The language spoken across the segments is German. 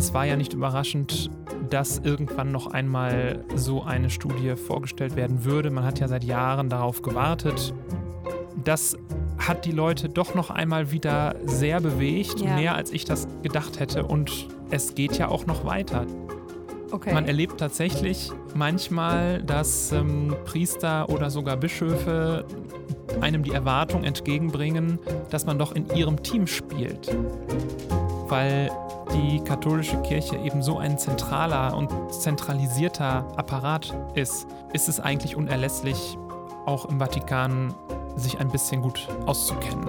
Es war ja nicht überraschend, dass irgendwann noch einmal so eine Studie vorgestellt werden würde. Man hat ja seit Jahren darauf gewartet. Das hat die Leute doch noch einmal wieder sehr bewegt, ja. mehr als ich das gedacht hätte. Und es geht ja auch noch weiter. Okay. Man erlebt tatsächlich manchmal, dass ähm, Priester oder sogar Bischöfe einem die Erwartung entgegenbringen, dass man doch in ihrem Team spielt. Weil die katholische Kirche eben so ein zentraler und zentralisierter Apparat ist, ist es eigentlich unerlässlich, auch im Vatikan sich ein bisschen gut auszukennen.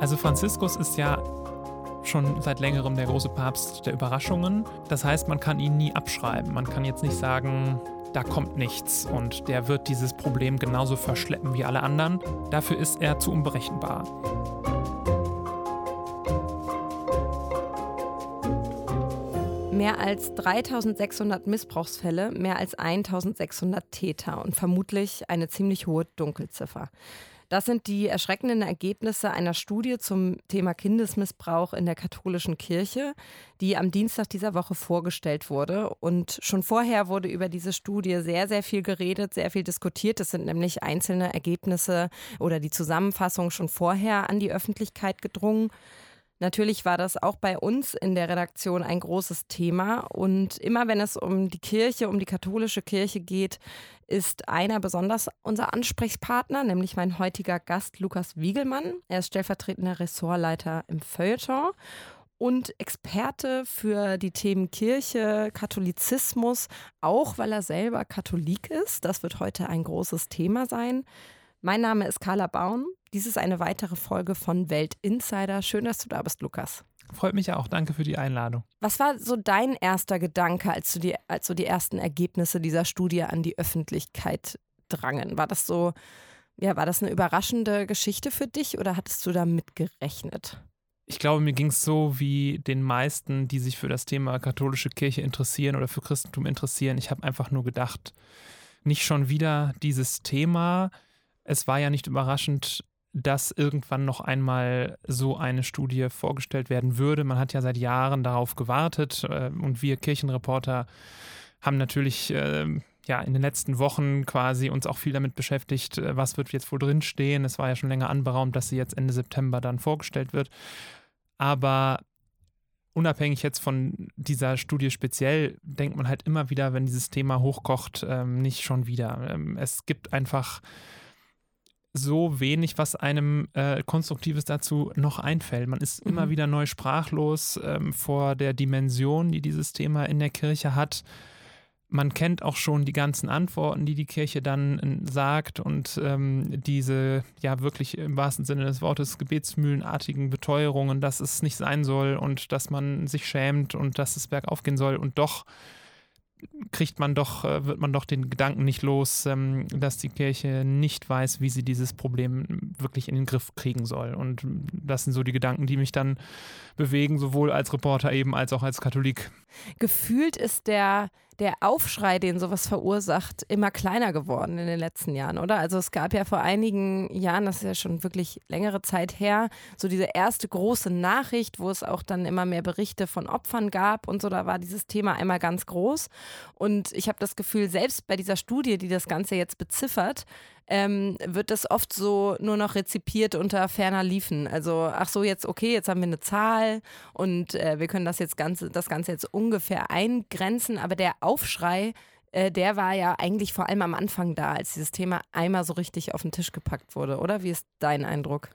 Also Franziskus ist ja schon seit längerem der große Papst der Überraschungen. Das heißt, man kann ihn nie abschreiben. Man kann jetzt nicht sagen, da kommt nichts und der wird dieses Problem genauso verschleppen wie alle anderen. Dafür ist er zu unberechenbar. Mehr als 3600 Missbrauchsfälle, mehr als 1600 Täter und vermutlich eine ziemlich hohe Dunkelziffer. Das sind die erschreckenden Ergebnisse einer Studie zum Thema Kindesmissbrauch in der katholischen Kirche, die am Dienstag dieser Woche vorgestellt wurde. Und schon vorher wurde über diese Studie sehr, sehr viel geredet, sehr viel diskutiert. Es sind nämlich einzelne Ergebnisse oder die Zusammenfassung schon vorher an die Öffentlichkeit gedrungen. Natürlich war das auch bei uns in der Redaktion ein großes Thema. Und immer wenn es um die Kirche, um die katholische Kirche geht, ist einer besonders unser Ansprechpartner, nämlich mein heutiger Gast Lukas Wiegelmann. Er ist stellvertretender Ressortleiter im Feuilleton und Experte für die Themen Kirche, Katholizismus, auch weil er selber Katholik ist. Das wird heute ein großes Thema sein. Mein Name ist Carla Baun. Dies ist eine weitere Folge von Welt Insider. Schön, dass du da bist, Lukas. Freut mich auch. Danke für die Einladung. Was war so dein erster Gedanke, als, du die, als so die ersten Ergebnisse dieser Studie an die Öffentlichkeit drangen? War das so, ja, war das eine überraschende Geschichte für dich oder hattest du damit gerechnet? Ich glaube, mir ging es so wie den meisten, die sich für das Thema katholische Kirche interessieren oder für Christentum interessieren. Ich habe einfach nur gedacht, nicht schon wieder dieses Thema. Es war ja nicht überraschend, dass irgendwann noch einmal so eine Studie vorgestellt werden würde. Man hat ja seit Jahren darauf gewartet äh, und wir Kirchenreporter haben natürlich äh, ja in den letzten Wochen quasi uns auch viel damit beschäftigt, äh, was wird jetzt wohl drinstehen. Es war ja schon länger anberaumt, dass sie jetzt Ende September dann vorgestellt wird. Aber unabhängig jetzt von dieser Studie speziell, denkt man halt immer wieder, wenn dieses Thema hochkocht, ähm, nicht schon wieder. Ähm, es gibt einfach so wenig, was einem äh, Konstruktives dazu noch einfällt. Man ist mhm. immer wieder neu sprachlos ähm, vor der Dimension, die dieses Thema in der Kirche hat. Man kennt auch schon die ganzen Antworten, die die Kirche dann äh, sagt und ähm, diese ja wirklich im wahrsten Sinne des Wortes gebetsmühlenartigen Beteuerungen, dass es nicht sein soll und dass man sich schämt und dass es bergauf gehen soll und doch kriegt man doch, äh, wird man doch den Gedanken nicht los, ähm, dass die Kirche nicht weiß, wie sie dieses Problem wirklich in den Griff kriegen soll. Und das sind so die Gedanken, die mich dann bewegen, sowohl als Reporter eben als auch als Katholik. Gefühlt ist der der Aufschrei, den sowas verursacht, immer kleiner geworden in den letzten Jahren, oder? Also es gab ja vor einigen Jahren, das ist ja schon wirklich längere Zeit her, so diese erste große Nachricht, wo es auch dann immer mehr Berichte von Opfern gab und so, da war dieses Thema einmal ganz groß. Und ich habe das Gefühl, selbst bei dieser Studie, die das Ganze jetzt beziffert, ähm, wird das oft so nur noch rezipiert unter ferner Liefen. Also, ach so, jetzt, okay, jetzt haben wir eine Zahl und äh, wir können das jetzt Ganze, das Ganze jetzt ungefähr eingrenzen, aber der Aufschrei, äh, der war ja eigentlich vor allem am Anfang da, als dieses Thema einmal so richtig auf den Tisch gepackt wurde, oder? Wie ist dein Eindruck?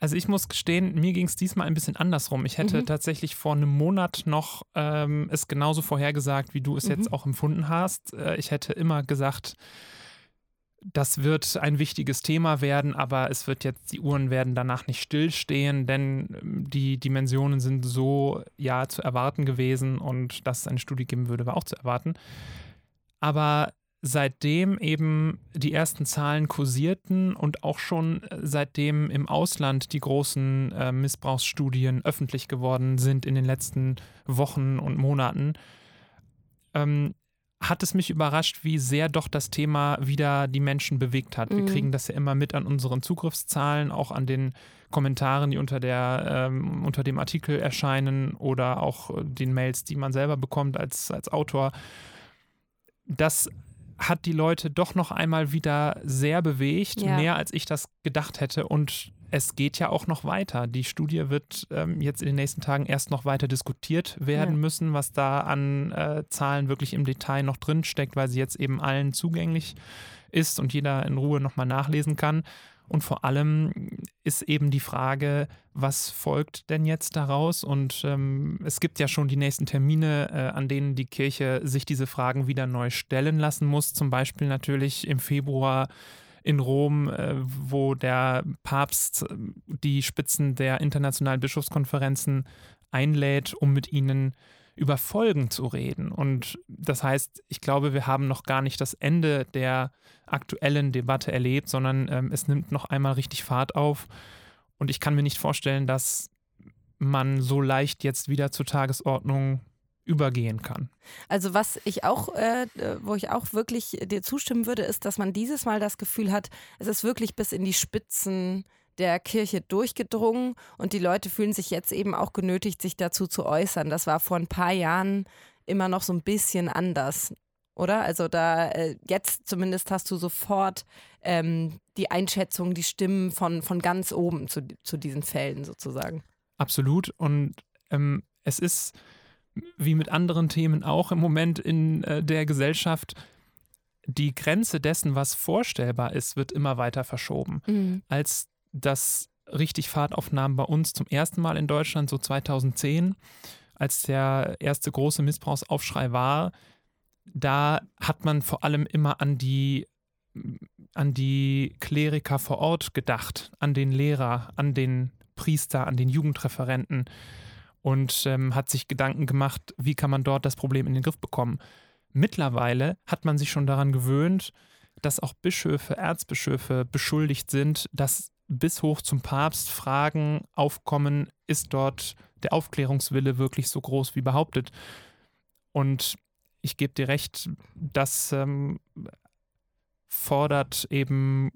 Also ich muss gestehen, mir ging es diesmal ein bisschen andersrum. Ich hätte mhm. tatsächlich vor einem Monat noch ähm, es genauso vorhergesagt, wie du es mhm. jetzt auch empfunden hast. Äh, ich hätte immer gesagt, das wird ein wichtiges Thema werden, aber es wird jetzt, die Uhren werden danach nicht stillstehen, denn ähm, die Dimensionen sind so ja zu erwarten gewesen und dass es eine Studie geben würde, war auch zu erwarten. Aber seitdem eben die ersten Zahlen kursierten und auch schon seitdem im Ausland die großen äh, Missbrauchsstudien öffentlich geworden sind in den letzten Wochen und Monaten, ähm, hat es mich überrascht, wie sehr doch das Thema wieder die Menschen bewegt hat. Wir Mhm. kriegen das ja immer mit an unseren Zugriffszahlen, auch an den Kommentaren, die unter, der, ähm, unter dem Artikel erscheinen oder auch äh, den Mails, die man selber bekommt als, als Autor. Das hat die Leute doch noch einmal wieder sehr bewegt, Ja. mehr als ich das gedacht hätte. Und es geht ja auch noch weiter. Die Studie wird ähm, jetzt in den nächsten Tagen erst noch weiter diskutiert werden Ja. müssen, was da an äh, Zahlen wirklich im Detail noch drin steckt, weil sie jetzt eben allen zugänglich ist und jeder in Ruhe nochmal nachlesen kann. Und vor allem ist eben die Frage, was folgt denn jetzt daraus? Und ähm, es gibt ja schon die nächsten Termine, äh, an denen die Kirche sich diese Fragen wieder neu stellen lassen muss. Zum Beispiel natürlich im Februar in Rom, äh, wo der Papst äh, die Spitzen der internationalen Bischofskonferenzen einlädt, um mit ihnen über Folgen zu reden. Und das heißt, ich glaube, wir haben noch gar nicht das Ende der aktuellen Debatte erlebt, sondern ähm, es nimmt noch einmal richtig Fahrt auf. Und ich kann mir nicht vorstellen, dass man so leicht jetzt wieder zur Tagesordnung übergehen kann. Also was ich auch, äh, wo ich auch wirklich dir zustimmen würde, ist, dass man dieses Mal das Gefühl hat, es ist wirklich bis in die Spitzen der Kirche durchgedrungen und die Leute fühlen sich jetzt eben auch genötigt, sich dazu zu äußern. Das war vor ein paar Jahren immer noch so ein bisschen anders, oder? Also da äh, jetzt zumindest hast du sofort ähm, die Einschätzung, die Stimmen von, von ganz oben zu, zu diesen Fällen sozusagen. Absolut. Und ähm, es ist wie mit anderen Themen auch im Moment in äh, der Gesellschaft, die Grenze dessen, was vorstellbar ist, wird immer weiter verschoben. Als das richtig Fahrt aufnahm bei uns zum ersten Mal in Deutschland, so 2010, als der erste große Missbrauchsaufschrei war, da hat man vor allem immer an die, an die Kleriker vor Ort gedacht, an den Lehrer, an den Priester, an den Jugendreferenten und ähm, hat sich Gedanken gemacht, wie kann man dort das Problem in den Griff bekommen. Mittlerweile hat man sich schon daran gewöhnt, dass auch Bischöfe, Erzbischöfe beschuldigt sind, dass bis hoch zum Papst Fragen aufkommen, ist dort der Aufklärungswille wirklich so groß wie behauptet. Und ich gebe dir recht, das ähm, fordert eben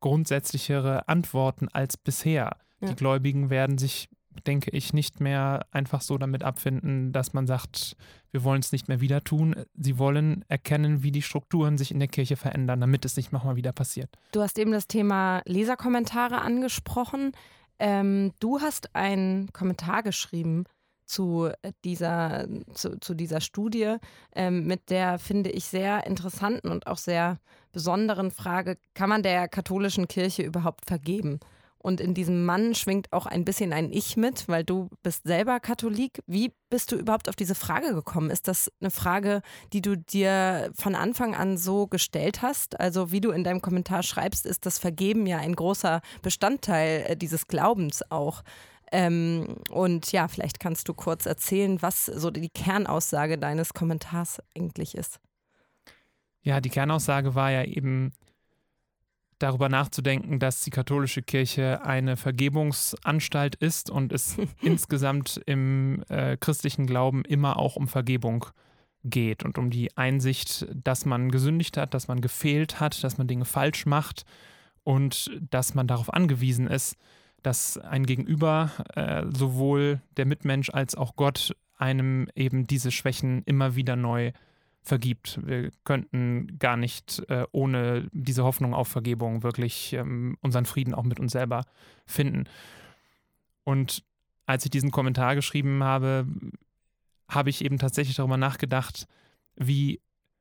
grundsätzlichere Antworten als bisher. Ja. Die Gläubigen werden sich, denke ich, nicht mehr einfach so damit abfinden, dass man sagt, wir wollen es nicht mehr wieder tun. Sie wollen erkennen, wie die Strukturen sich in der Kirche verändern, damit es nicht nochmal wieder passiert. Du hast eben das Thema Leserkommentare angesprochen. Ähm, du hast einen Kommentar geschrieben zu dieser, zu, zu dieser Studie ähm, mit der, finde ich, sehr interessanten und auch sehr besonderen Frage, kann man der katholischen Kirche überhaupt vergeben? Und in diesem Mann schwingt auch ein bisschen ein Ich mit, weil du bist selber Katholik. Wie bist du überhaupt auf diese Frage gekommen? Ist das eine Frage, die du dir von Anfang an so gestellt hast? Also wie du in deinem Kommentar schreibst, ist das Vergeben ja ein großer Bestandteil äh, dieses Glaubens auch. Ähm, und ja, vielleicht kannst du kurz erzählen, was so die Kernaussage deines Kommentars eigentlich ist. Ja, die Kernaussage war ja eben darüber nachzudenken, dass die katholische Kirche eine Vergebungsanstalt ist und es insgesamt im äh, christlichen Glauben immer auch um Vergebung geht und um die Einsicht, dass man gesündigt hat, dass man gefehlt hat, dass man Dinge falsch macht und dass man darauf angewiesen ist, dass ein Gegenüber, äh, sowohl der Mitmensch als auch Gott, einem eben diese Schwächen immer wieder neu vergibt. Wir könnten gar nicht äh, ohne diese Hoffnung auf Vergebung wirklich ähm, unseren Frieden auch mit uns selber finden. Und als ich diesen Kommentar geschrieben habe, habe ich eben tatsächlich darüber nachgedacht, wie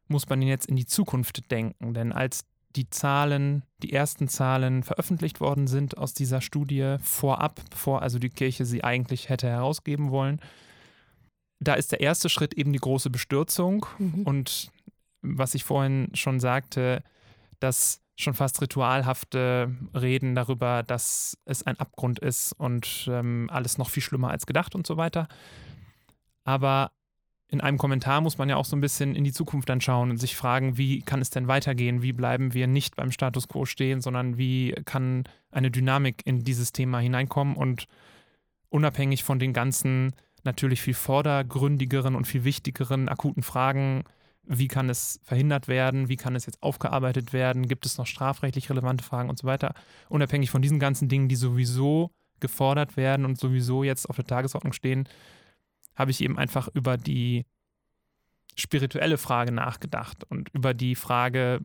muss man denn jetzt in die Zukunft denken? Denn als die Zahlen, die ersten Zahlen veröffentlicht worden sind aus dieser Studie vorab, bevor also die Kirche sie eigentlich hätte herausgeben wollen, da ist der erste Schritt eben die große Bestürzung Mhm. und was ich vorhin schon sagte, das schon fast ritualhafte Reden darüber, dass es ein Abgrund ist und ähm, alles noch viel schlimmer als gedacht und so weiter. Aber in einem Kommentar muss man ja auch so ein bisschen in die Zukunft dann schauen und sich fragen, wie kann es denn weitergehen? Wie bleiben wir nicht beim Status quo stehen, sondern wie kann eine Dynamik in dieses Thema hineinkommen und unabhängig von den ganzen natürlich viel vordergründigeren und viel wichtigeren akuten Fragen. Wie kann es verhindert werden, wie kann es jetzt aufgearbeitet werden, gibt es noch strafrechtlich relevante Fragen und so weiter. Unabhängig von diesen ganzen Dingen, die sowieso gefordert werden und sowieso jetzt auf der Tagesordnung stehen, habe ich eben einfach über die spirituelle Frage nachgedacht und über die Frage,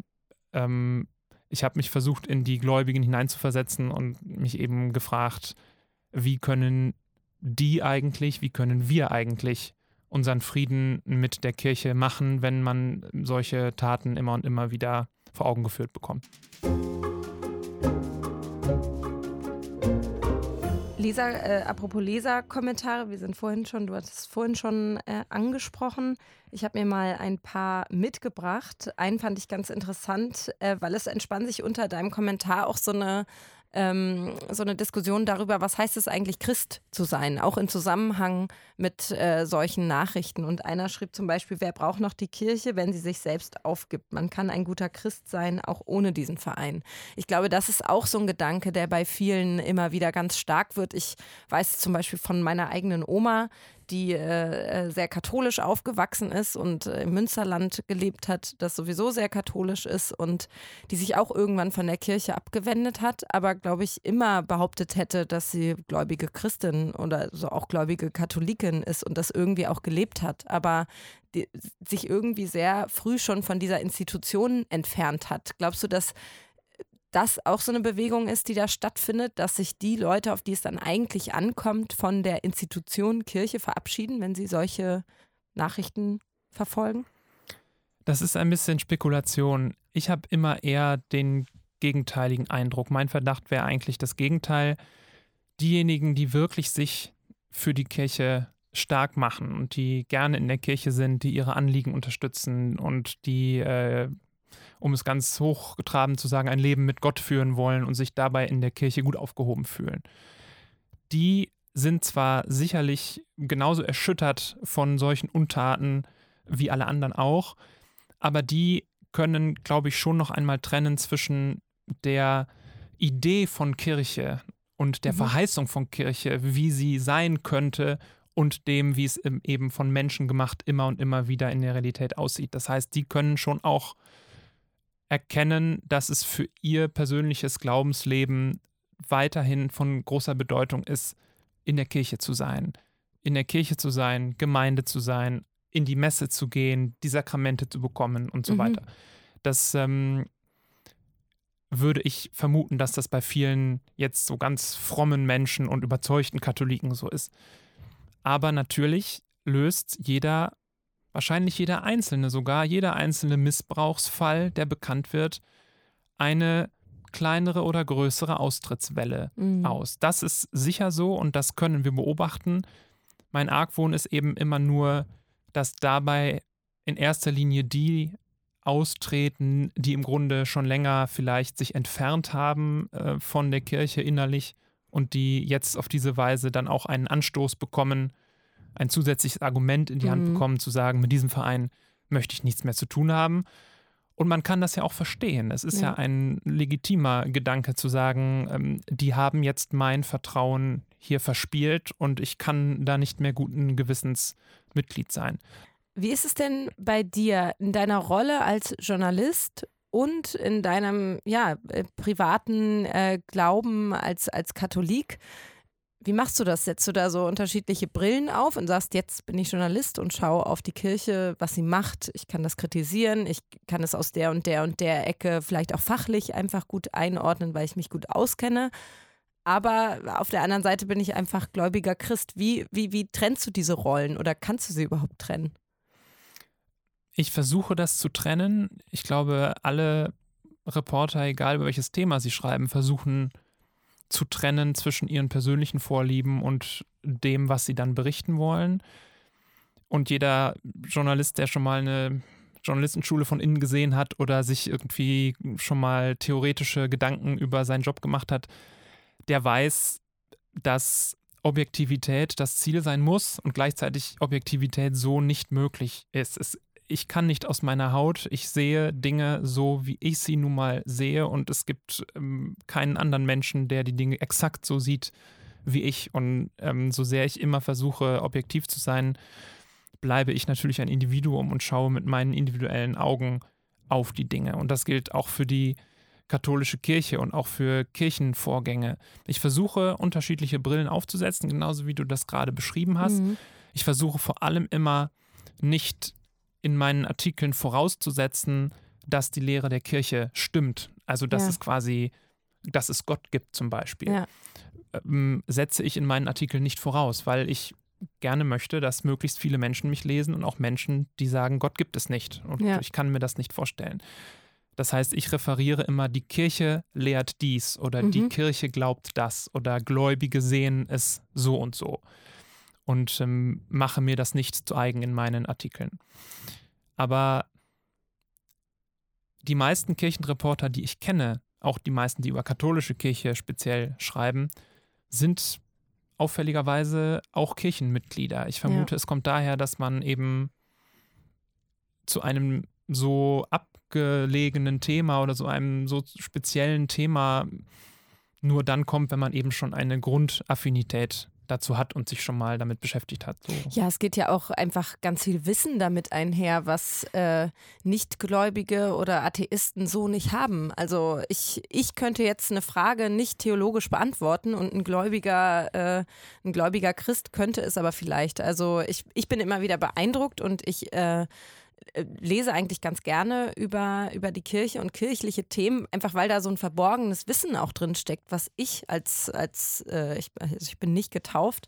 ähm, ich habe mich versucht, in die Gläubigen hineinzuversetzen und mich eben gefragt, wie können die eigentlich, wie können wir eigentlich unseren Frieden mit der Kirche machen, wenn man solche Taten immer und immer wieder vor Augen geführt bekommt. Leser, äh, apropos Leserkommentare, wir sind vorhin schon, du hattest es vorhin schon äh, angesprochen. Ich habe mir mal ein paar mitgebracht. Einen fand ich ganz interessant, äh, weil es entspann sich unter deinem Kommentar auch so eine ähm, so eine Diskussion darüber, was heißt es eigentlich, Christ zu sein, auch im Zusammenhang mit äh, solchen Nachrichten. Und einer schrieb zum Beispiel, wer braucht noch die Kirche, wenn sie sich selbst aufgibt? Man kann ein guter Christ sein, auch ohne diesen Verein. Ich glaube, das ist auch so ein Gedanke, der bei vielen immer wieder ganz stark wird. Ich weiß zum Beispiel von meiner eigenen Oma, die äh, äh, sehr katholisch aufgewachsen ist und äh, im Münsterland gelebt hat, das sowieso sehr katholisch ist und die sich auch irgendwann von der Kirche abgewendet hat, aber glaube ich immer behauptet hätte, dass sie gläubige Christin oder so auch gläubige Katholikin ist und das irgendwie auch gelebt hat, aber die, sich irgendwie sehr früh schon von dieser Institution entfernt hat. Glaubst du, dass das auch so eine Bewegung ist, die da stattfindet, dass sich die Leute, auf die es dann eigentlich ankommt, von der Institution Kirche verabschieden, wenn sie solche Nachrichten verfolgen? Das ist ein bisschen Spekulation. Ich habe immer eher den gegenteiligen Eindruck. Mein Verdacht wäre eigentlich das Gegenteil. Diejenigen, die wirklich sich für die Kirche stark machen und die gerne in der Kirche sind, die ihre Anliegen unterstützen und die äh, um es ganz hochgetraben zu sagen, ein Leben mit Gott führen wollen und sich dabei in der Kirche gut aufgehoben fühlen. Die sind zwar sicherlich genauso erschüttert von solchen Untaten wie alle anderen auch, aber die können, glaube ich, schon noch einmal trennen zwischen der Idee von Kirche und der mhm. Verheißung von Kirche, wie sie sein könnte und dem, wie es eben von Menschen gemacht immer und immer wieder in der Realität aussieht. Das heißt, die können schon auch erkennen, dass es für ihr persönliches Glaubensleben weiterhin von großer Bedeutung ist, in der Kirche zu sein. In der Kirche zu sein, Gemeinde zu sein, in die Messe zu gehen, die Sakramente zu bekommen und so mhm. weiter. Das ähm, würde ich vermuten, dass das bei vielen jetzt so ganz frommen Menschen und überzeugten Katholiken so ist. Aber natürlich löst jeder wahrscheinlich jeder einzelne, sogar jeder einzelne Missbrauchsfall, der bekannt wird, eine kleinere oder größere Austrittswelle mhm. aus. Das ist sicher so und das können wir beobachten. Mein Argwohn ist eben immer nur, dass dabei in erster Linie die austreten, die im Grunde schon länger vielleicht sich entfernt haben äh, von der Kirche innerlich und die jetzt auf diese Weise dann auch einen Anstoß bekommen, ein zusätzliches Argument in die Hand mhm. bekommen, zu sagen, mit diesem Verein möchte ich nichts mehr zu tun haben. Und man kann das ja auch verstehen. Es ist ja, ja ein legitimer Gedanke zu sagen, ähm, die haben jetzt mein Vertrauen hier verspielt und ich kann da nicht mehr guten Gewissens Mitglied sein. Wie ist es denn bei dir in deiner Rolle als Journalist und in deinem ja, äh, privaten äh, Glauben als, als Katholik? Wie machst du das? Setzt du da so unterschiedliche Brillen auf und sagst, jetzt bin ich Journalist und schaue auf die Kirche, was sie macht. Ich kann das kritisieren, ich kann es aus der und der und der Ecke vielleicht auch fachlich einfach gut einordnen, weil ich mich gut auskenne. Aber auf der anderen Seite bin ich einfach gläubiger Christ. Wie, wie, wie trennst du diese Rollen oder kannst du sie überhaupt trennen? Ich versuche das zu trennen. Ich glaube, alle Reporter, egal über welches Thema sie schreiben, versuchen zu trennen zwischen ihren persönlichen Vorlieben und dem, was sie dann berichten wollen. Und jeder Journalist, der schon mal eine Journalistenschule von innen gesehen hat oder sich irgendwie schon mal theoretische Gedanken über seinen Job gemacht hat, der weiß, dass Objektivität das Ziel sein muss und gleichzeitig Objektivität so nicht möglich ist. Es ich kann nicht aus meiner Haut. Ich sehe Dinge so, wie ich sie nun mal sehe. Und es gibt ähm, keinen anderen Menschen, der die Dinge exakt so sieht wie ich. Und ähm, so sehr ich immer versuche, objektiv zu sein, bleibe ich natürlich ein Individuum und schaue mit meinen individuellen Augen auf die Dinge. Und das gilt auch für die katholische Kirche und auch für Kirchenvorgänge. Ich versuche unterschiedliche Brillen aufzusetzen, genauso wie du das gerade beschrieben hast. Mhm. Ich versuche vor allem immer nicht in meinen Artikeln vorauszusetzen, dass die Lehre der Kirche stimmt. Also dass ja. es quasi, dass es Gott gibt zum Beispiel. Ja. Ähm, setze ich in meinen Artikeln nicht voraus, weil ich gerne möchte, dass möglichst viele Menschen mich lesen und auch Menschen, die sagen, Gott gibt es nicht. Und ja. ich kann mir das nicht vorstellen. Das heißt, ich referiere immer, die Kirche lehrt dies oder mhm. die Kirche glaubt das oder Gläubige sehen es so und so. Und ähm, mache mir das nicht zu eigen in meinen Artikeln. Aber die meisten Kirchenreporter, die ich kenne, auch die meisten, die über katholische Kirche speziell schreiben, sind auffälligerweise auch Kirchenmitglieder. Ich vermute, ja. es kommt daher, dass man eben zu einem so abgelegenen Thema oder so einem so speziellen Thema nur dann kommt, wenn man eben schon eine Grundaffinität dazu hat und sich schon mal damit beschäftigt hat. So. Ja, es geht ja auch einfach ganz viel Wissen damit einher, was äh, Nichtgläubige oder Atheisten so nicht haben. Also ich, ich könnte jetzt eine Frage nicht theologisch beantworten und ein gläubiger, äh, ein gläubiger Christ könnte es aber vielleicht. Also ich, ich bin immer wieder beeindruckt und ich äh, lese eigentlich ganz gerne über, über die Kirche und kirchliche Themen, einfach weil da so ein verborgenes Wissen auch drin steckt, was ich als, als äh, ich, also ich bin nicht getauft,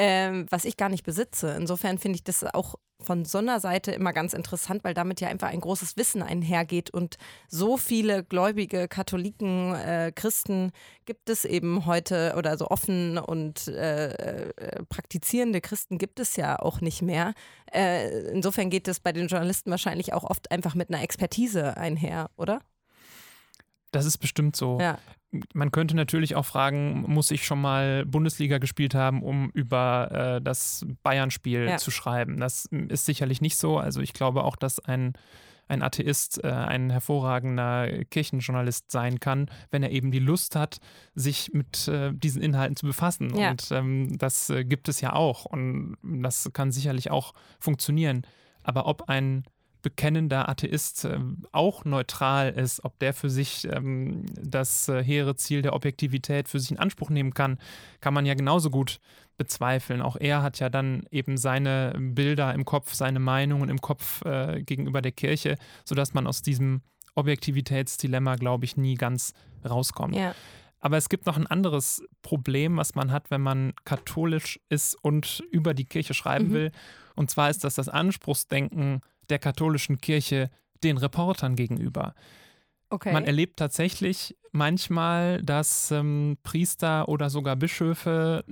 äh, was ich gar nicht besitze. Insofern finde ich das auch von so einer Seite immer ganz interessant, weil damit ja einfach ein großes Wissen einhergeht und so viele gläubige Katholiken, äh, Christen gibt es eben heute oder so offen und äh, äh, praktizierende Christen gibt es ja auch nicht mehr. Äh, insofern geht es bei den Journalisten wahrscheinlich auch oft einfach mit einer Expertise einher, oder? Das ist bestimmt so. Ja. Man könnte natürlich auch fragen, muss ich schon mal Bundesliga gespielt haben, um über äh, das Bayern-Spiel ja. zu schreiben? Das ist sicherlich nicht so. Also ich glaube auch, dass ein, ein Atheist äh, ein hervorragender Kirchenjournalist sein kann, wenn er eben die Lust hat, sich mit äh, diesen Inhalten zu befassen. Ja. Und ähm, das äh, gibt es ja auch. Und das kann sicherlich auch funktionieren. Aber ob ein bekennender Atheist äh, auch neutral ist, ob der für sich ähm, das äh, hehre Ziel der Objektivität für sich in Anspruch nehmen kann, kann man ja genauso gut bezweifeln. Auch er hat ja dann eben seine Bilder im Kopf, seine Meinungen im Kopf äh, gegenüber der Kirche, sodass man aus diesem Objektivitätsdilemma, glaube ich, nie ganz rauskommt. Ja. Aber es gibt noch ein anderes Problem, was man hat, wenn man katholisch ist und über die Kirche schreiben mhm. will. Und zwar ist das das Anspruchsdenken der katholischen Kirche den Reportern gegenüber. Okay. Man erlebt tatsächlich manchmal, dass ähm, Priester oder sogar Bischöfe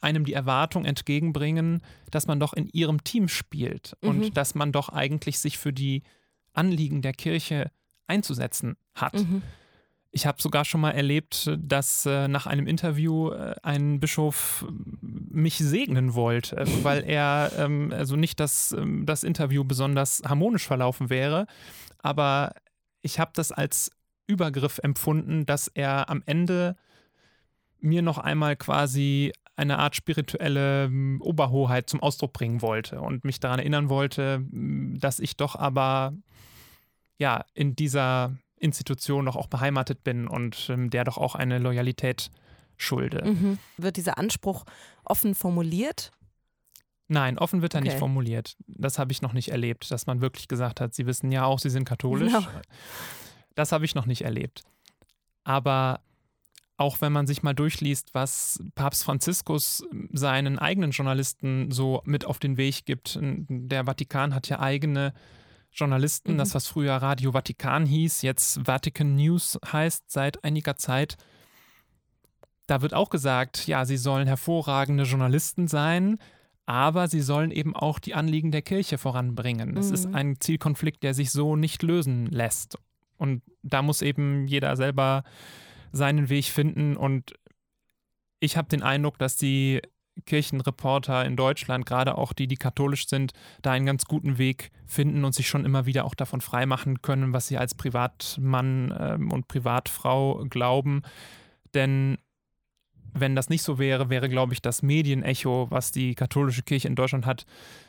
einem die Erwartung entgegenbringen, dass man doch in ihrem Team spielt mhm. und dass man doch eigentlich sich für die Anliegen der Kirche einzusetzen hat. Mhm. Ich habe sogar schon mal erlebt, dass äh, nach einem Interview äh, ein Bischof äh, mich segnen wollte, weil er ähm, also nicht, dass ähm, das Interview besonders harmonisch verlaufen wäre, aber ich habe das als Übergriff empfunden, dass er am Ende mir noch einmal quasi eine Art spirituelle ähm, Oberhoheit zum Ausdruck bringen wollte und mich daran erinnern wollte, dass ich doch aber ja in dieser Institution doch auch beheimatet bin und ähm, der doch auch eine Loyalität schulde. Mhm. Wird dieser Anspruch offen formuliert? Nein, offen wird er okay. nicht formuliert. Das habe ich noch nicht erlebt, dass man wirklich gesagt hat, Sie wissen ja auch, Sie sind katholisch. Genau. Das habe ich noch nicht erlebt. Aber auch wenn man sich mal durchliest, was Papst Franziskus seinen eigenen Journalisten so mit auf den Weg gibt. Der Vatikan hat ja eigene Journalisten, mhm. das was früher Radio Vatikan hieß, jetzt Vatican News heißt seit einiger Zeit. Da wird auch gesagt, ja, sie sollen hervorragende Journalisten sein, aber sie sollen eben auch die Anliegen der Kirche voranbringen. Das mhm. ist ein Zielkonflikt, der sich so nicht lösen lässt. Und da muss eben jeder selber seinen Weg finden. Und ich habe den Eindruck, dass die Kirchenreporter in Deutschland, gerade auch die, die katholisch sind, da einen ganz guten Weg finden und sich schon immer wieder auch davon freimachen können, was sie als Privatmann ähm, und Privatfrau glauben. Denn wenn das nicht so wäre, wäre, glaube ich, das Medienecho, was die katholische Kirche in Deutschland hat,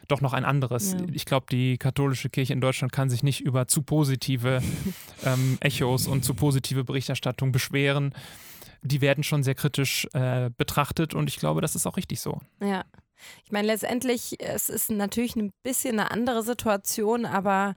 doch noch ein anderes. Ja. Ich glaube, die katholische Kirche in Deutschland kann sich nicht über zu positive ähm, Echos und zu positive Berichterstattung beschweren. Die werden schon sehr kritisch äh, betrachtet und ich glaube, das ist auch richtig so. Ja. Ich meine, letztendlich, es ist natürlich ein bisschen eine andere Situation, aber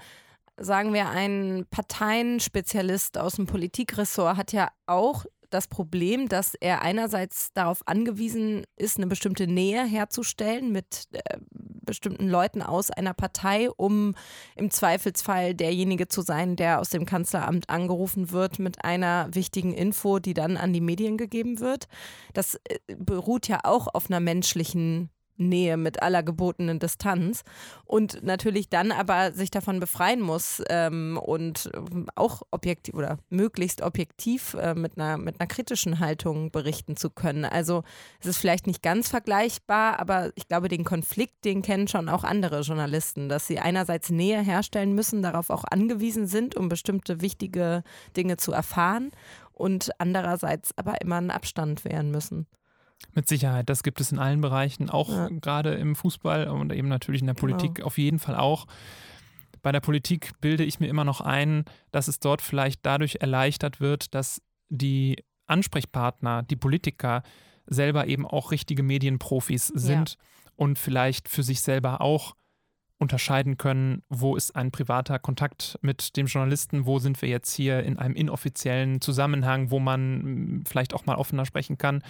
sagen wir, ein Parteienspezialist aus dem Politikressort hat ja auch das Problem, dass er einerseits darauf angewiesen ist, eine bestimmte Nähe herzustellen mit äh, bestimmten Leuten aus einer Partei, um im Zweifelsfall derjenige zu sein, der aus dem Kanzleramt angerufen wird mit einer wichtigen Info, die dann an die Medien gegeben wird. Das äh, beruht ja auch auf einer menschlichen Nähe mit aller gebotenen Distanz und natürlich dann aber sich davon befreien muss ähm, und ähm, auch objektiv oder möglichst objektiv äh, mit, einer, mit einer kritischen Haltung berichten zu können. Also es ist vielleicht nicht ganz vergleichbar, aber ich glaube, den Konflikt, den kennen schon auch andere Journalisten, dass sie einerseits Nähe herstellen müssen, darauf auch angewiesen sind, um bestimmte wichtige Dinge zu erfahren und andererseits aber immer einen Abstand wehren müssen. Mit Sicherheit, das gibt es in allen Bereichen, auch ja. gerade im Fußball und eben natürlich in der Politik genau. auf jeden Fall auch. Bei der Politik bilde ich mir immer noch ein, dass es dort vielleicht dadurch erleichtert wird, dass die Ansprechpartner, die Politiker selber eben auch richtige Medienprofis sind ja. und vielleicht für sich selber auch unterscheiden können, wo ist ein privater Kontakt mit dem Journalisten, wo sind wir jetzt hier in einem inoffiziellen Zusammenhang, wo man hm, vielleicht auch mal offener sprechen kann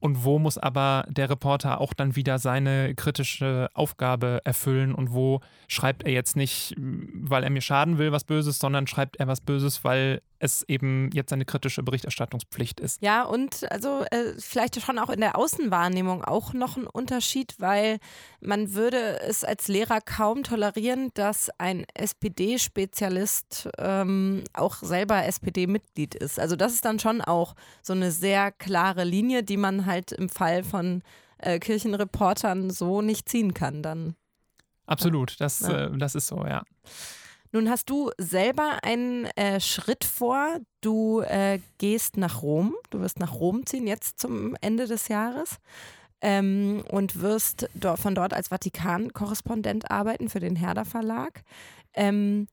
und wo muss aber der Reporter auch dann wieder seine kritische Aufgabe erfüllen? Und wo schreibt er jetzt nicht, weil er mir schaden will, was Böses, sondern schreibt er was Böses, weil es eben jetzt eine kritische Berichterstattungspflicht ist. Ja, und also äh, vielleicht schon auch in der Außenwahrnehmung auch noch ein Unterschied, weil man würde es als Lehrer kaum tolerieren, dass ein SPD-Spezialist ähm, auch selber SPD-Mitglied ist. Also das ist dann schon auch so eine sehr klare Linie, die man halt im Fall von äh, Kirchenreportern so nicht ziehen kann dann. Absolut, das, ja. äh, das ist so, ja. Nun hast du selber einen äh, Schritt vor. Du äh, gehst nach Rom. Du wirst nach Rom ziehen, jetzt zum Ende des Jahres. Ähm, und wirst do von dort als Vatikan-Korrespondent arbeiten für den Herder Verlag. Ähm,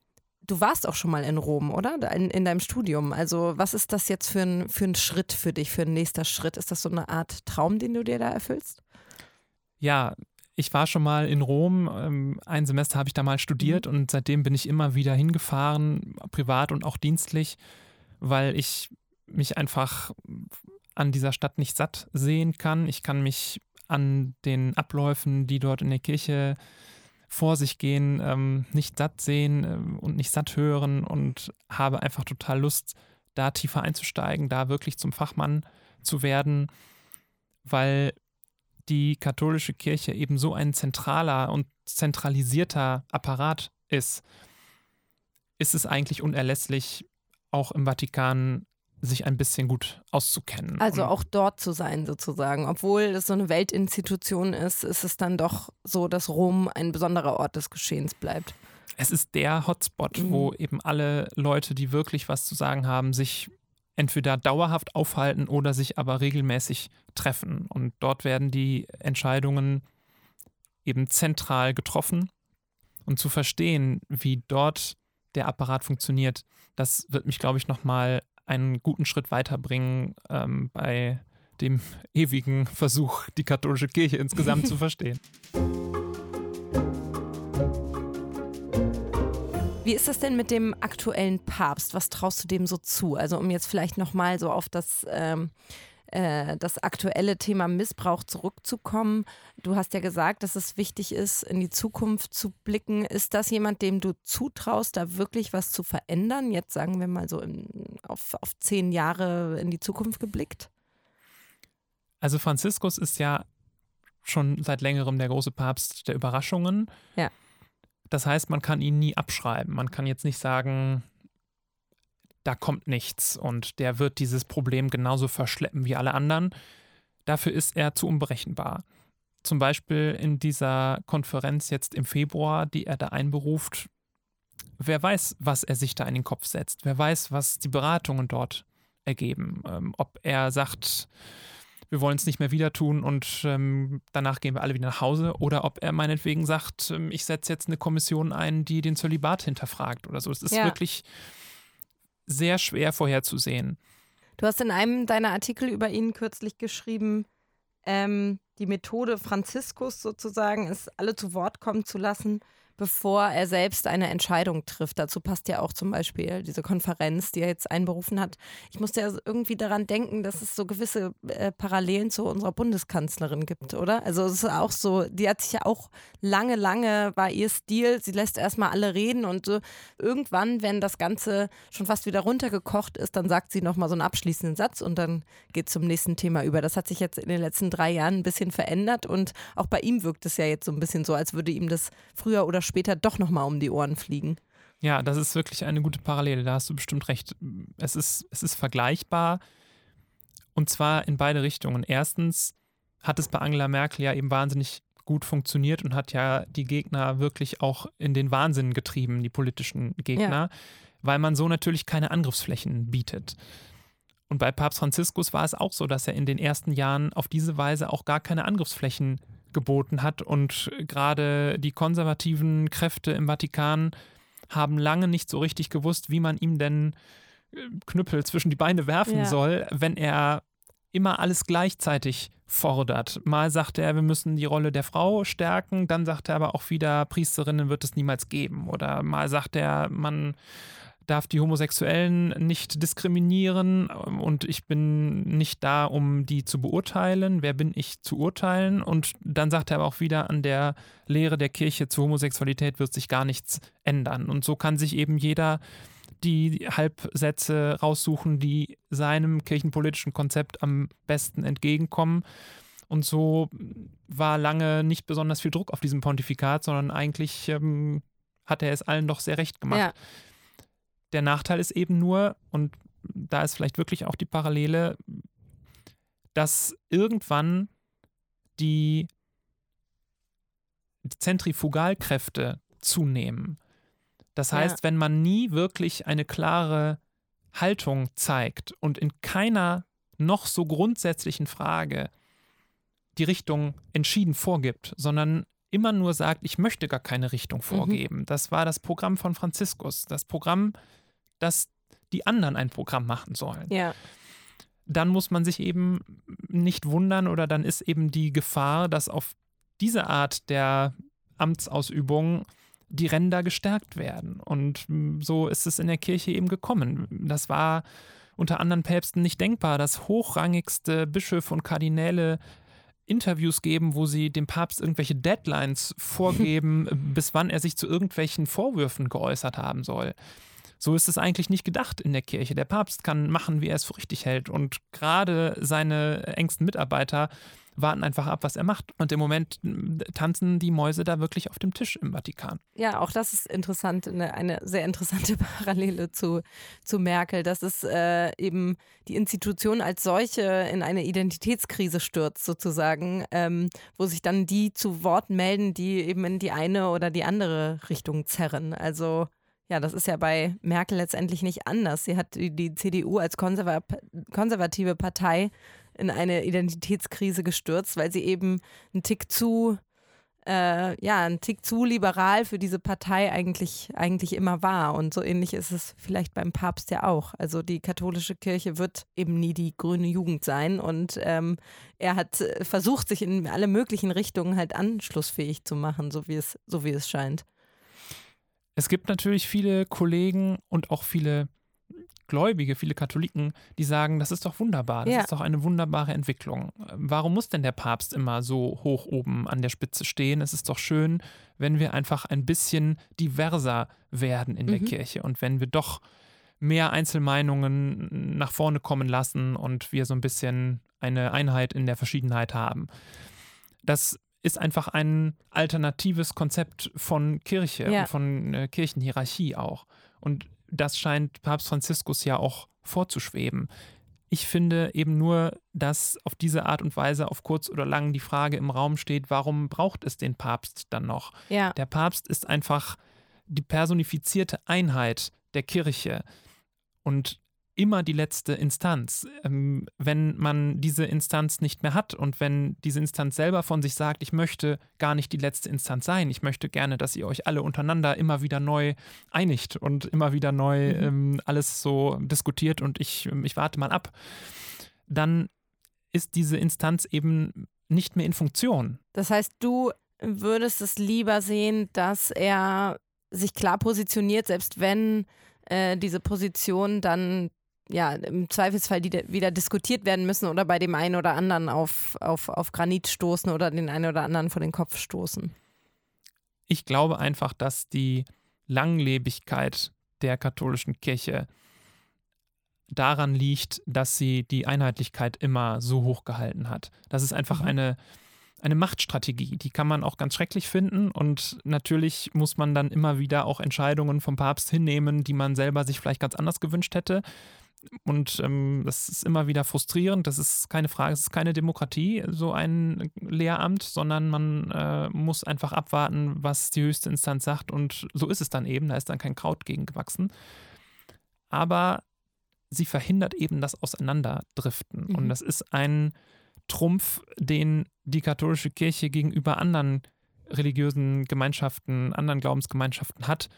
du warst auch schon mal in Rom, oder? In, in, deinem Studium. Also, was ist das jetzt für ein, für ein Schritt für dich, für ein nächster Schritt? Ist das so eine Art Traum, den du dir da erfüllst? Ja, ich war schon mal in Rom, ähm, ein Semester habe ich da mal studiert mhm. und seitdem bin ich immer wieder hingefahren, privat und auch dienstlich, weil ich mich einfach an dieser Stadt nicht satt sehen kann. Ich kann mich an den Abläufen, die dort in der Kirche vor sich gehen, ähm, nicht satt sehen ähm, und nicht satt hören und habe einfach total Lust, da tiefer einzusteigen, da wirklich zum Fachmann zu werden, weil die katholische Kirche eben so ein zentraler und zentralisierter Apparat ist, ist es eigentlich unerlässlich, auch im Vatikan sich ein bisschen gut auszukennen. Also auch dort zu sein sozusagen. Obwohl es so eine Weltinstitution ist, ist es dann doch so, dass Rom ein besonderer Ort des Geschehens bleibt. Es ist der Hotspot, mhm. wo eben alle Leute, die wirklich was zu sagen haben, sich entweder dauerhaft aufhalten oder sich aber regelmäßig treffen. Und dort werden die Entscheidungen eben zentral getroffen. Und zu verstehen, wie dort der Apparat funktioniert, das wird mich, glaube ich, nochmal einen guten Schritt weiterbringen ähm, bei dem ewigen Versuch, die katholische Kirche insgesamt zu verstehen. Wie ist das denn mit dem aktuellen Papst? Was traust du dem so zu? Also um jetzt vielleicht nochmal so auf das, ähm, äh, das aktuelle Thema Missbrauch zurückzukommen. Du hast ja gesagt, dass es wichtig ist, in die Zukunft zu blicken. Ist das jemand, dem du zutraust, da wirklich was zu verändern? Jetzt sagen wir mal so in, auf, auf zehn Jahre in die Zukunft geblickt. Also Franziskus ist ja schon seit längerem der große Papst der Überraschungen. Ja. Das heißt, man kann ihn nie abschreiben. Man kann jetzt nicht sagen, da kommt nichts und der wird dieses Problem genauso verschleppen wie alle anderen. Dafür ist er zu unberechenbar. Zum Beispiel in dieser Konferenz jetzt im Februar, die er da einberuft. Wer weiß, was er sich da in den Kopf setzt? Wer weiß, was die Beratungen dort ergeben? Ähm, ob er sagt, wir wollen es nicht mehr wieder tun und ähm, danach gehen wir alle wieder nach Hause. Oder ob er meinetwegen sagt, ähm, ich setze jetzt eine Kommission ein, die den Zölibat hinterfragt oder so. Es ist ja. wirklich sehr schwer vorherzusehen. Du hast in einem deiner Artikel über ihn kürzlich geschrieben, ähm, die Methode Franziskus sozusagen ist, alle zu Wort kommen zu lassen bevor er selbst eine Entscheidung trifft. Dazu passt ja auch zum Beispiel diese Konferenz, die er jetzt einberufen hat. Ich musste ja irgendwie daran denken, dass es so gewisse äh, Parallelen zu unserer Bundeskanzlerin gibt, oder? Also es ist auch so, die hat sich ja auch lange, lange war ihr Stil, sie lässt erstmal alle reden und so irgendwann, wenn das Ganze schon fast wieder runtergekocht ist, dann sagt sie nochmal so einen abschließenden Satz und dann geht es zum nächsten Thema über. Das hat sich jetzt in den letzten drei Jahren ein bisschen verändert und auch bei ihm wirkt es ja jetzt so ein bisschen so, als würde ihm das früher oder später doch nochmal um die Ohren fliegen. Ja, das ist wirklich eine gute Parallele, da hast du bestimmt recht. Es ist, es ist vergleichbar und zwar in beide Richtungen. Erstens hat es bei Angela Merkel ja eben wahnsinnig gut funktioniert und hat ja die Gegner wirklich auch in den Wahnsinn getrieben, die politischen Gegner, ja. weil man so natürlich keine Angriffsflächen bietet. Und bei Papst Franziskus war es auch so, dass er in den ersten Jahren auf diese Weise auch gar keine Angriffsflächen geboten hat. Und gerade die konservativen Kräfte im Vatikan haben lange nicht so richtig gewusst, wie man ihm denn äh, Knüppel zwischen die Beine werfen ja. soll, wenn er immer alles gleichzeitig fordert. Mal sagt er, wir müssen die Rolle der Frau stärken, dann sagt er aber auch wieder, Priesterinnen wird es niemals geben. Oder mal sagt er, man darf die Homosexuellen nicht diskriminieren und ich bin nicht da, um die zu beurteilen. Wer bin ich zu urteilen? Und dann sagt er aber auch wieder, an der Lehre der Kirche zur Homosexualität wird sich gar nichts ändern. Und so kann sich eben jeder die Halbsätze raussuchen, die seinem kirchenpolitischen Konzept am besten entgegenkommen. Und so war lange nicht besonders viel Druck auf diesem Pontifikat, sondern eigentlich ähm, hat er es allen doch sehr recht gemacht. Ja. Der Nachteil ist eben nur, und da ist vielleicht wirklich auch die Parallele, dass irgendwann die Zentrifugalkräfte zunehmen. Das heißt, ja. wenn man nie wirklich eine klare Haltung zeigt und in keiner noch so grundsätzlichen Frage die Richtung entschieden vorgibt, sondern immer nur sagt, ich möchte gar keine Richtung mhm. vorgeben. Mhm. Das war das Programm von Franziskus. Das Programm, dass die anderen ein Programm machen sollen. Ja. Dann muss man sich eben nicht wundern oder dann ist eben die Gefahr, dass auf diese Art der Amtsausübung die Ränder gestärkt werden. Und so ist es in der Kirche eben gekommen. Das war unter anderen Päpsten nicht denkbar, dass hochrangigste Bischöfe und Kardinäle Interviews geben, wo sie dem Papst irgendwelche Deadlines vorgeben, bis wann er sich zu irgendwelchen Vorwürfen geäußert haben soll. So ist es eigentlich nicht gedacht in der Kirche. Der Papst kann machen, wie er es für richtig hält. Und gerade seine engsten Mitarbeiter warten einfach ab, was er macht. Und im Moment tanzen die Mäuse da wirklich auf dem Tisch im Vatikan. Ja, auch das ist interessant, eine, eine sehr interessante Parallele zu, zu Merkel, dass es äh, eben die Institution als solche in eine Identitätskrise stürzt, sozusagen, ähm, wo sich dann die zu Wort melden, die eben in die eine oder die andere Richtung zerren. Also ja, das ist ja bei Merkel letztendlich nicht anders. Sie hat die CDU als konservative Partei in eine Identitätskrise gestürzt, weil sie eben einen Tick zu, äh, ja, einen Tick zu liberal für diese Partei eigentlich, eigentlich immer war. Und so ähnlich ist es vielleicht beim Papst ja auch. Also die katholische Kirche wird eben nie die grüne Jugend sein. Und ähm, er hat versucht, sich in alle möglichen Richtungen halt anschlussfähig zu machen, so wie es, so wie es scheint. Es gibt natürlich viele Kollegen und auch viele Gläubige, viele Katholiken, die sagen, das ist doch wunderbar, das ja. ist doch eine wunderbare Entwicklung. Warum muss denn der Papst immer so hoch oben an der Spitze stehen? Es ist doch schön, wenn wir einfach ein bisschen diverser werden in mhm. der Kirche und wenn wir doch mehr Einzelmeinungen nach vorne kommen lassen und wir so ein bisschen eine Einheit in der Verschiedenheit haben. Das ist einfach ein alternatives Konzept von Kirche ja. und von äh, Kirchenhierarchie auch. Und das scheint Papst Franziskus ja auch vorzuschweben. Ich finde eben nur, dass auf diese Art und Weise auf kurz oder lang die Frage im Raum steht, warum braucht es den Papst dann noch? Ja. Der Papst ist einfach die personifizierte Einheit der Kirche. Und immer die letzte Instanz. Ähm, wenn man diese Instanz nicht mehr hat und wenn diese Instanz selber von sich sagt, ich möchte gar nicht die letzte Instanz sein, ich möchte gerne, dass ihr euch alle untereinander immer wieder neu einigt und immer wieder neu mhm. ähm, alles so diskutiert und ich, ich warte mal ab, dann ist diese Instanz eben nicht mehr in Funktion. Das heißt, du würdest es lieber sehen, dass er sich klar positioniert, selbst wenn äh, diese Position dann ja, im Zweifelsfall die wieder diskutiert werden müssen oder bei dem einen oder anderen auf, auf, auf Granit stoßen oder den einen oder anderen vor den Kopf stoßen. Ich glaube einfach, dass die Langlebigkeit der katholischen Kirche daran liegt, dass sie die Einheitlichkeit immer so hoch gehalten hat. Das ist einfach mhm. eine, eine Machtstrategie. Die kann man auch ganz schrecklich finden und natürlich muss man dann immer wieder auch Entscheidungen vom Papst hinnehmen, die man selber sich vielleicht ganz anders gewünscht hätte. Und ähm, das ist immer wieder frustrierend. Das ist keine Frage, es ist keine Demokratie, so ein Lehramt, sondern man äh, muss einfach abwarten, was die höchste Instanz sagt. Und so ist es dann eben. Da ist dann kein Kraut gegen gewachsen. Aber sie verhindert eben das Auseinanderdriften. Mhm. Und das ist ein Trumpf, den die katholische Kirche gegenüber anderen religiösen Gemeinschaften, anderen Glaubensgemeinschaften hat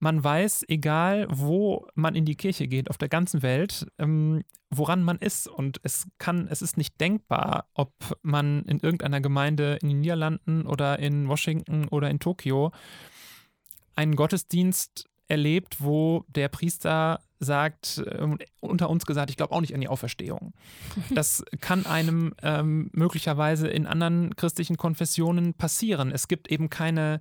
man weiß, egal wo man in die Kirche geht, auf der ganzen Welt, ähm, woran man ist. Und es kann, es ist nicht denkbar, ob man in irgendeiner Gemeinde in den Niederlanden oder in Washington oder in Tokio einen Gottesdienst erlebt, wo der Priester sagt, äh, unter uns gesagt, ich glaube auch nicht an die Auferstehung. Das kann einem ähm, möglicherweise in anderen christlichen Konfessionen passieren. Es gibt eben keine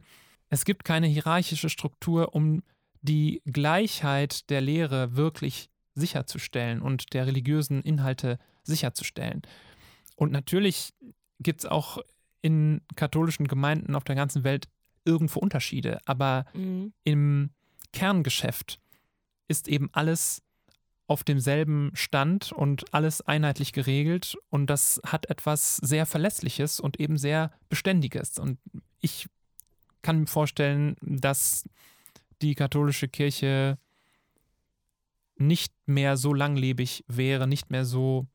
es gibt keine hierarchische Struktur, um die Gleichheit der Lehre wirklich sicherzustellen und der religiösen Inhalte sicherzustellen. Und natürlich gibt es auch in katholischen Gemeinden auf der ganzen Welt irgendwo Unterschiede, aber mhm. im Kerngeschäft ist eben alles auf demselben Stand und alles einheitlich geregelt und das hat etwas sehr Verlässliches und eben sehr Beständiges. Und ich kann mir vorstellen, dass die katholische Kirche nicht mehr so langlebig wäre, nicht mehr so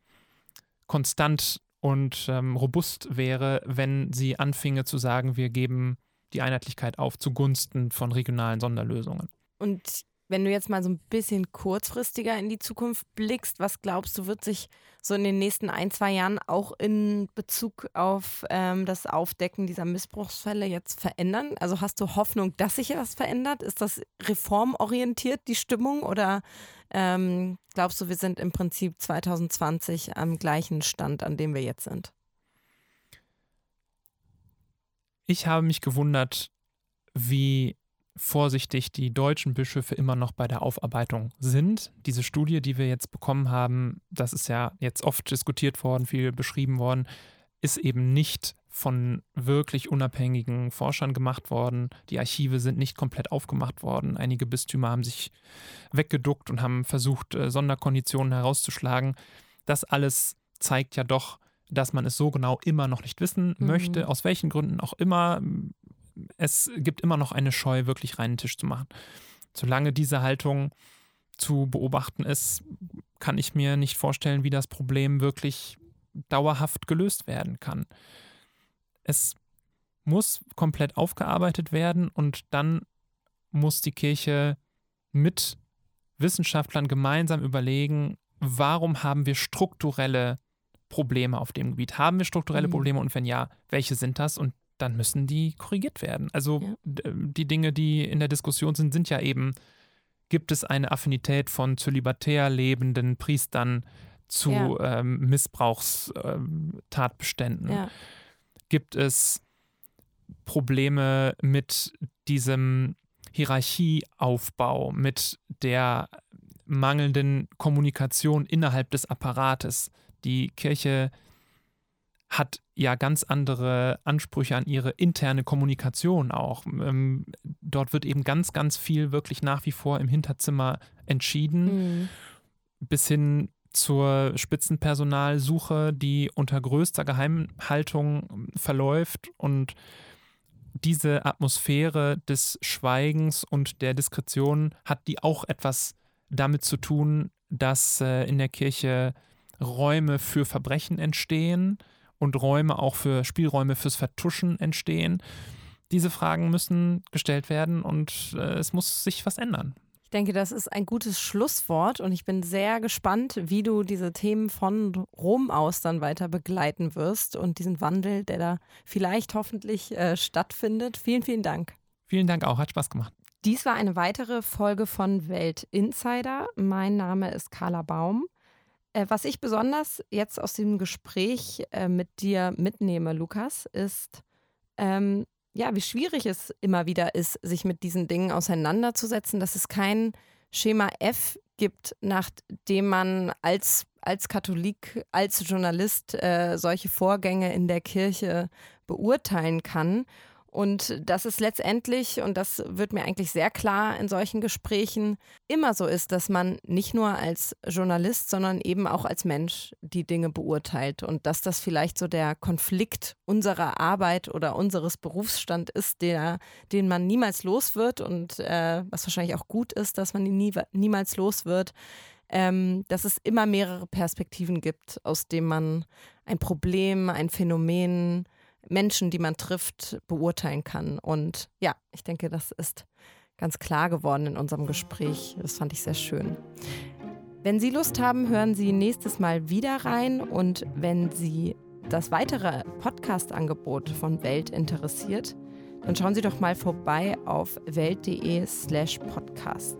konstant und ähm, robust wäre, wenn sie anfinge zu sagen, wir geben die Einheitlichkeit auf zugunsten von regionalen Sonderlösungen. Und wenn du jetzt mal so ein bisschen kurzfristiger in die Zukunft blickst, was glaubst du, wird sich so in den nächsten ein, zwei Jahren auch in Bezug auf ähm, das Aufdecken dieser Missbrauchsfälle jetzt verändern? Also hast du Hoffnung, dass sich etwas verändert? Ist das reformorientiert, die Stimmung? Oder ähm, glaubst du, wir sind im Prinzip 2020 am gleichen Stand, an dem wir jetzt sind? Ich habe mich gewundert, wie vorsichtig die deutschen Bischöfe immer noch bei der Aufarbeitung sind. Diese Studie, die wir jetzt bekommen haben, das ist ja jetzt oft diskutiert worden, viel beschrieben worden, ist eben nicht von wirklich unabhängigen Forschern gemacht worden. Die Archive sind nicht komplett aufgemacht worden. Einige Bistümer haben sich weggeduckt und haben versucht, äh, Sonderkonditionen herauszuschlagen. Das alles zeigt ja doch, dass man es so genau immer noch nicht wissen mhm. möchte, aus welchen Gründen auch immer es gibt immer noch eine Scheu, wirklich reinen Tisch zu machen. Solange diese Haltung zu beobachten ist, kann ich mir nicht vorstellen, wie das Problem wirklich dauerhaft gelöst werden kann. Es muss komplett aufgearbeitet werden und dann muss die Kirche mit Wissenschaftlern gemeinsam überlegen, warum haben wir strukturelle Probleme auf dem Gebiet? Haben wir strukturelle mhm. Probleme und wenn ja, welche sind das? Und dann müssen die korrigiert werden. Also ja. die Dinge, die in der Diskussion sind, sind ja eben, gibt es eine Affinität von zölibatär lebenden Priestern zu ja. ähm, Missbrauchstatbeständen? Ja. Gibt es Probleme mit diesem Hierarchieaufbau, mit der mangelnden Kommunikation innerhalb des Apparates? Die Kirche hat ja ganz andere Ansprüche an ihre interne Kommunikation auch. Ähm, dort wird eben ganz, ganz viel wirklich nach wie vor im Hinterzimmer entschieden, mhm. bis hin zur Spitzenpersonalsuche, die unter größter Geheimhaltung verläuft und diese Atmosphäre des Schweigens und der Diskretion hat die auch etwas damit zu tun, dass äh, in der Kirche Räume für Verbrechen entstehen und Räume auch für Spielräume fürs Vertuschen entstehen. Diese Fragen müssen gestellt werden und äh, es muss sich was ändern. Ich denke, das ist ein gutes Schlusswort und ich bin sehr gespannt, wie du diese Themen von Rom aus dann weiter begleiten wirst und diesen Wandel, der da vielleicht hoffentlich äh, stattfindet. Vielen, vielen Dank. Vielen Dank auch, hat Spaß gemacht. Dies war eine weitere Folge von Welt Insider. Mein Name ist Carla Baum. Äh, was ich besonders jetzt aus dem Gespräch äh, mit dir mitnehme, Lukas, ist, ähm, ja, wie schwierig es immer wieder ist, sich mit diesen Dingen auseinanderzusetzen, dass es kein Schema F gibt, nach dem man als, als Katholik, als Journalist äh, solche Vorgänge in der Kirche beurteilen kann und dass es letztendlich, und das wird mir eigentlich sehr klar in solchen Gesprächen, immer so ist, dass man nicht nur als Journalist, sondern eben auch als Mensch die Dinge beurteilt. Und dass das vielleicht so der Konflikt unserer Arbeit oder unseres Berufsstand ist, der, den man niemals los wird und äh, was wahrscheinlich auch gut ist, dass man ihn nie, niemals los wird. Ähm, dass es immer mehrere Perspektiven gibt, aus denen man ein Problem, ein Phänomen, Menschen, die man trifft, beurteilen kann. Und ja, ich denke, das ist ganz klar geworden in unserem Gespräch. Das fand ich sehr schön. Wenn Sie Lust haben, hören Sie nächstes Mal wieder rein. Und wenn Sie das weitere Podcast-Angebot von Welt interessiert, dann schauen Sie doch mal vorbei auf welt.de slash podcasts.